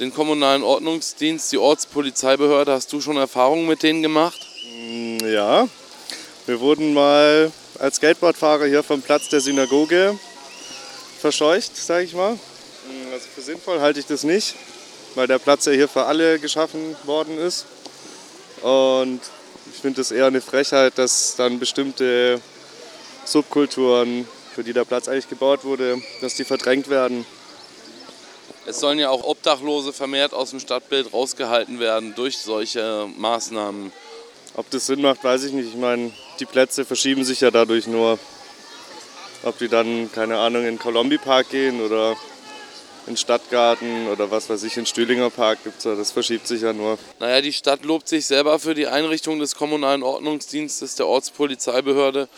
den kommunalen Ordnungsdienst, die Ortspolizeibehörde. Hast du schon Erfahrungen mit denen gemacht? Mm, ja, wir wurden mal als Skateboardfahrer hier vom Platz der Synagoge verscheucht, sage ich mal. Mm, also für sinnvoll halte ich das nicht, weil der Platz ja hier für alle geschaffen worden ist. Und ich finde es eher eine Frechheit, dass dann bestimmte Subkulturen, für die der Platz eigentlich gebaut wurde, dass die verdrängt werden. Es sollen ja auch Obdachlose vermehrt aus dem Stadtbild rausgehalten werden durch solche Maßnahmen. Ob das Sinn macht, weiß ich nicht. Ich meine, die Plätze verschieben sich ja dadurch nur. Ob die dann, keine Ahnung, in Colombi Park gehen oder in Stadtgarten oder was weiß ich, in Stühlinger Park gibt es ja, das verschiebt sich ja nur. Naja, die Stadt lobt sich selber für die Einrichtung des kommunalen Ordnungsdienstes der Ortspolizeibehörde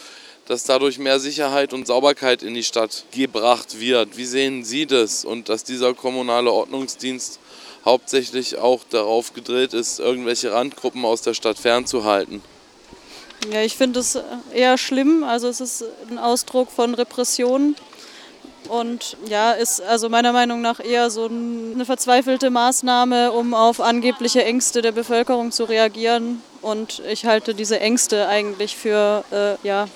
dass dadurch mehr Sicherheit und Sauberkeit in die Stadt gebracht wird. Wie sehen Sie das und dass dieser kommunale Ordnungsdienst hauptsächlich auch darauf gedrillt ist, irgendwelche Randgruppen aus der Stadt fernzuhalten? Ja, ich finde es eher schlimm. Also es ist ein Ausdruck von Repression und ja, ist also meiner Meinung nach eher so eine verzweifelte Maßnahme, um auf angebliche Ängste der Bevölkerung zu reagieren. Und ich halte diese Ängste eigentlich für äh, ja,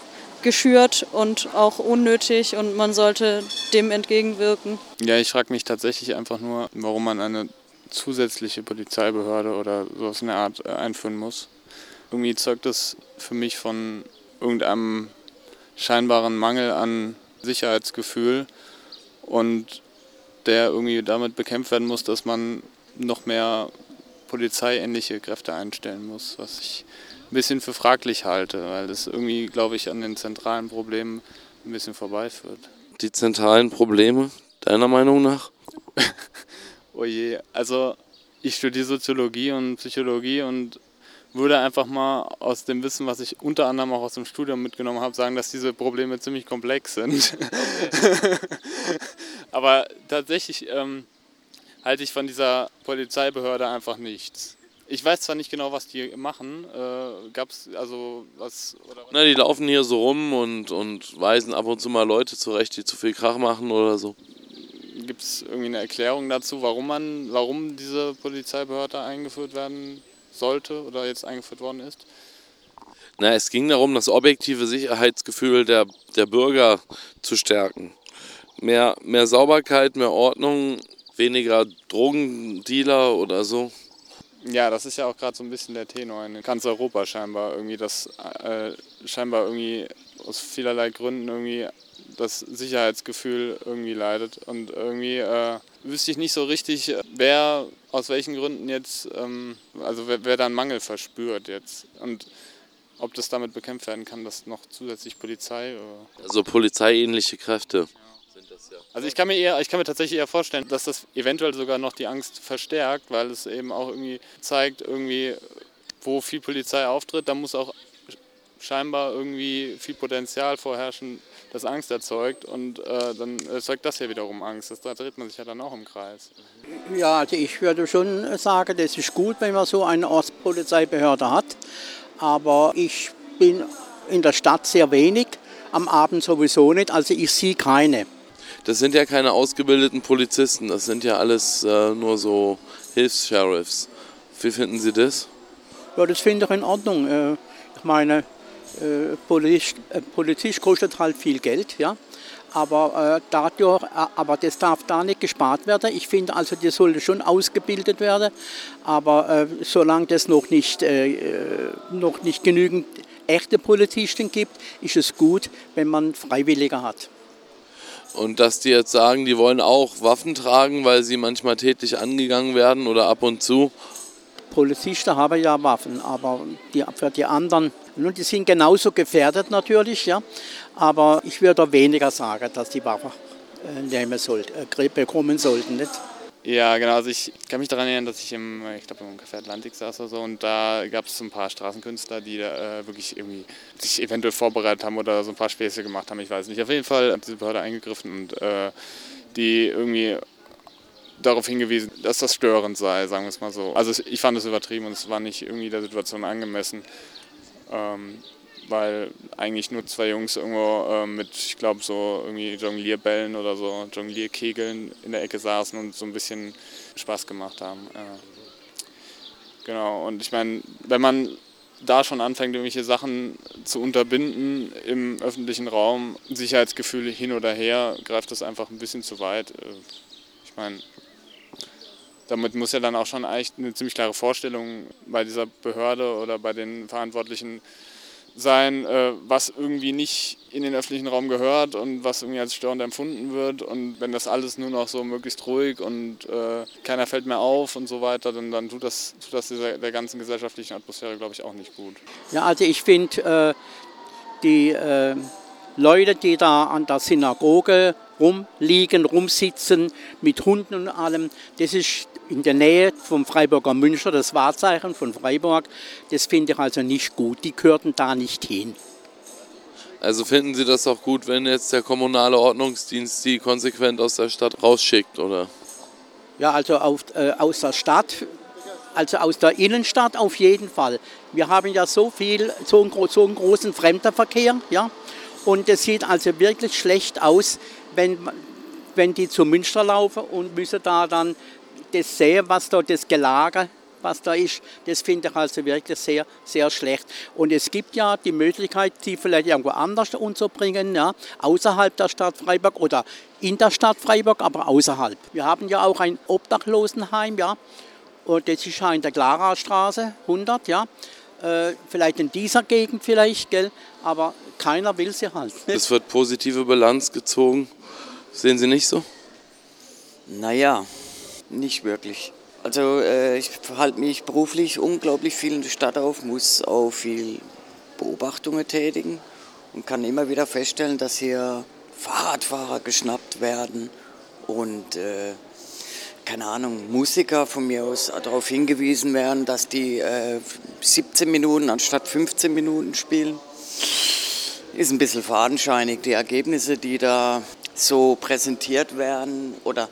geschürt und auch unnötig und man sollte dem entgegenwirken. Ja, ich frage mich tatsächlich einfach nur, warum man eine zusätzliche Polizeibehörde oder sowas in der Art äh, einführen muss. Irgendwie zeugt das für mich von irgendeinem scheinbaren Mangel an Sicherheitsgefühl und der irgendwie damit bekämpft werden muss, dass man noch mehr polizeiähnliche Kräfte einstellen muss, was ich ein bisschen für fraglich halte, weil das irgendwie, glaube ich, an den zentralen Problemen ein bisschen vorbeiführt. Die zentralen Probleme, deiner Meinung nach? oh je, also ich studiere Soziologie und Psychologie und würde einfach mal aus dem Wissen, was ich unter anderem auch aus dem Studium mitgenommen habe, sagen, dass diese Probleme ziemlich komplex sind. Aber tatsächlich ähm, halte ich von dieser Polizeibehörde einfach nichts. Ich weiß zwar nicht genau, was die machen. Äh, gab's also was? Oder Na, die laufen hier so rum und, und weisen ab und zu mal Leute zurecht, die zu viel Krach machen oder so. Gibt es irgendwie eine Erklärung dazu, warum man, warum diese Polizeibehörde eingeführt werden sollte oder jetzt eingeführt worden ist? Na, es ging darum, das objektive Sicherheitsgefühl der, der Bürger zu stärken. Mehr, mehr Sauberkeit, mehr Ordnung, weniger Drogendealer oder so. Ja, das ist ja auch gerade so ein bisschen der Tenor in ganz Europa scheinbar irgendwie, dass äh, scheinbar irgendwie aus vielerlei Gründen irgendwie das Sicherheitsgefühl irgendwie leidet und irgendwie äh, wüsste ich nicht so richtig, wer aus welchen Gründen jetzt, ähm, also wer, wer da einen Mangel verspürt jetzt und ob das damit bekämpft werden kann, dass noch zusätzlich Polizei. Oder also polizeiähnliche Kräfte. Also ich kann mir eher, ich kann mir tatsächlich eher vorstellen, dass das eventuell sogar noch die Angst verstärkt, weil es eben auch irgendwie zeigt, irgendwie, wo viel Polizei auftritt, da muss auch scheinbar irgendwie viel Potenzial vorherrschen, das Angst erzeugt und äh, dann erzeugt das ja wiederum Angst. Das, da dreht man sich ja dann auch im Kreis. Ja, also ich würde schon sagen, das ist gut, wenn man so eine Ortspolizeibehörde hat, aber ich bin in der Stadt sehr wenig, am Abend sowieso nicht, also ich sehe keine das sind ja keine ausgebildeten Polizisten, das sind ja alles äh, nur so Hilfs-Sheriffs. Wie finden Sie das? Ja, das finde ich in Ordnung. Äh, ich meine, äh, Polizist, äh, kostet halt viel Geld, ja. Aber, äh, dadurch, aber das darf da nicht gespart werden. Ich finde also, das sollte schon ausgebildet werden. Aber äh, solange das noch äh, noch nicht genügend echte Polizisten gibt, ist es gut, wenn man Freiwillige hat. Und dass die jetzt sagen, die wollen auch Waffen tragen, weil sie manchmal tätlich angegangen werden oder ab und zu. Polizisten haben ja Waffen, aber die, für die anderen, nun, die sind genauso gefährdet natürlich, ja. Aber ich würde weniger sagen, dass die Waffen äh, nehmen sollten, äh, bekommen sollten. Nicht? Ja, genau. Also ich kann mich daran erinnern, dass ich im, ich glaube im Café Atlantik saß oder so und da gab es ein paar Straßenkünstler, die äh, wirklich irgendwie sich eventuell vorbereitet haben oder so ein paar Späße gemacht haben. Ich weiß nicht. Auf jeden Fall hat diese Behörde eingegriffen und äh, die irgendwie darauf hingewiesen, dass das störend sei, sagen wir es mal so. Also ich fand es übertrieben und es war nicht irgendwie der Situation angemessen. Ähm, weil eigentlich nur zwei Jungs irgendwo äh, mit, ich glaube, so irgendwie Jonglierbällen oder so Jonglierkegeln in der Ecke saßen und so ein bisschen Spaß gemacht haben. Äh, genau, und ich meine, wenn man da schon anfängt, irgendwelche Sachen zu unterbinden im öffentlichen Raum, Sicherheitsgefühle hin oder her, greift das einfach ein bisschen zu weit. Äh, ich meine, damit muss ja dann auch schon eigentlich eine ziemlich klare Vorstellung bei dieser Behörde oder bei den Verantwortlichen sein, äh, was irgendwie nicht in den öffentlichen Raum gehört und was irgendwie als störend empfunden wird. Und wenn das alles nur noch so möglichst ruhig und äh, keiner fällt mehr auf und so weiter, dann, dann tut das, tut das dieser, der ganzen gesellschaftlichen Atmosphäre, glaube ich, auch nicht gut. Ja, also ich finde, äh, die äh, Leute, die da an der Synagoge rumliegen, rumsitzen mit Hunden und allem, das ist in der Nähe vom Freiburger Münster, das Wahrzeichen von Freiburg. Das finde ich also nicht gut. Die gehörten da nicht hin. Also finden Sie das auch gut, wenn jetzt der kommunale Ordnungsdienst die konsequent aus der Stadt rausschickt, oder? Ja, also auf, äh, aus der Stadt, also aus der Innenstadt auf jeden Fall. Wir haben ja so viel, so einen, so einen großen Fremdenverkehr, ja. Und es sieht also wirklich schlecht aus, wenn, wenn die zu Münster laufen und müssen da dann das sehen, was da das Gelage, was da ist, das finde ich also wirklich sehr, sehr schlecht. Und es gibt ja die Möglichkeit, die vielleicht irgendwo anders unterbringen, ja, außerhalb der Stadt Freiburg oder in der Stadt Freiburg, aber außerhalb. Wir haben ja auch ein Obdachlosenheim, ja, und das ist ja in der Clara-Straße 100, ja. Äh, vielleicht in dieser Gegend vielleicht, gell, aber keiner will sie halt. Es wird positive Bilanz gezogen. Sehen Sie nicht so? Naja, nicht wirklich. Also äh, ich halte mich beruflich unglaublich viel in der Stadt auf, muss auch viel Beobachtungen tätigen und kann immer wieder feststellen, dass hier Fahrradfahrer geschnappt werden und äh, keine Ahnung, Musiker von mir aus darauf hingewiesen werden, dass die äh, 17 Minuten anstatt 15 Minuten spielen. Ist ein bisschen fadenscheinig, die Ergebnisse, die da so präsentiert werden oder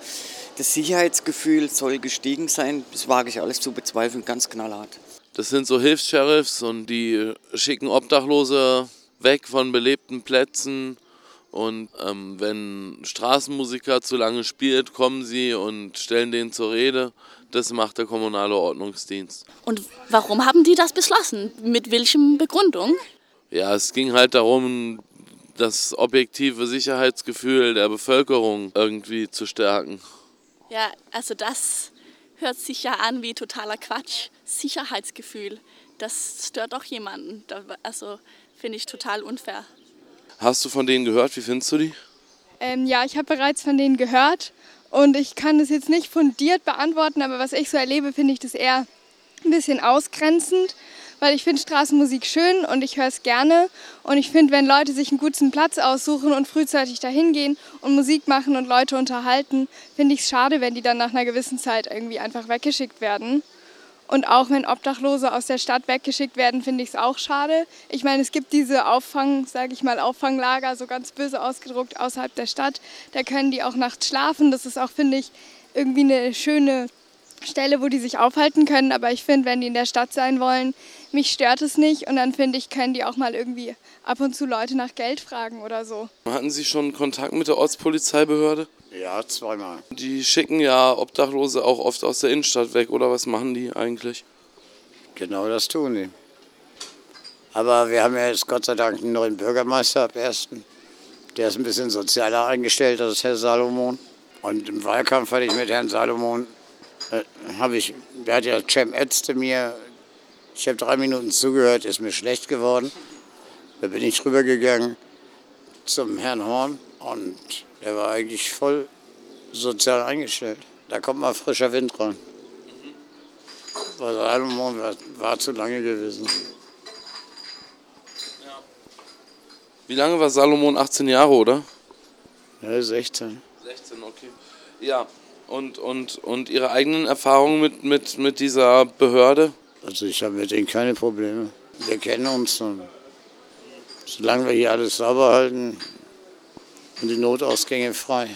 das Sicherheitsgefühl soll gestiegen sein. Das wage ich alles zu bezweifeln, ganz knallhart. Das sind so Hilfs-Sheriffs und die schicken Obdachlose weg von belebten Plätzen. Und ähm, wenn Straßenmusiker zu lange spielt, kommen sie und stellen denen zur Rede. Das macht der kommunale Ordnungsdienst. Und warum haben die das beschlossen? Mit welchem Begründung? Ja, es ging halt darum, das objektive Sicherheitsgefühl der Bevölkerung irgendwie zu stärken. Ja, also das hört sich ja an wie totaler Quatsch. Sicherheitsgefühl, das stört doch jemanden. Also finde ich total unfair. Hast du von denen gehört? Wie findest du die? Ähm, ja, ich habe bereits von denen gehört und ich kann das jetzt nicht fundiert beantworten, aber was ich so erlebe, finde ich das eher ein bisschen ausgrenzend weil ich finde Straßenmusik schön und ich höre es gerne. Und ich finde, wenn Leute sich einen guten Platz aussuchen und frühzeitig dahin gehen und Musik machen und Leute unterhalten, finde ich es schade, wenn die dann nach einer gewissen Zeit irgendwie einfach weggeschickt werden. Und auch wenn Obdachlose aus der Stadt weggeschickt werden, finde ich es auch schade. Ich meine, es gibt diese Auffang, sage ich mal, Auffanglager, so ganz böse ausgedruckt außerhalb der Stadt. Da können die auch nachts schlafen. Das ist auch, finde ich, irgendwie eine schöne Stelle, wo die sich aufhalten können. Aber ich finde, wenn die in der Stadt sein wollen, mich stört es nicht. Und dann finde ich, können die auch mal irgendwie ab und zu Leute nach Geld fragen oder so. Hatten Sie schon Kontakt mit der Ortspolizeibehörde? Ja, zweimal. Die schicken ja Obdachlose auch oft aus der Innenstadt weg, oder was machen die eigentlich? Genau das tun die. Aber wir haben ja jetzt Gott sei Dank einen neuen Bürgermeister ab 1. Der ist ein bisschen sozialer eingestellt, das ist Herr Salomon. Und im Wahlkampf hatte ich mit Herrn Salomon habe ich, der hat ja Cem Ätzte mir, ich habe drei Minuten zugehört, ist mir schlecht geworden. Da bin ich rübergegangen zum Herrn Horn und der war eigentlich voll sozial eingestellt. Da kommt mal frischer Wind rein. Weil Salomon war, war zu lange gewesen. Wie lange war Salomon? 18 Jahre, oder? Ja, 16. 16, okay. Ja, und, und, und Ihre eigenen Erfahrungen mit, mit, mit dieser Behörde? Also ich habe mit denen keine Probleme. Wir kennen uns und solange wir hier alles sauber halten und die Notausgänge frei,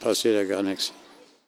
passiert ja gar nichts.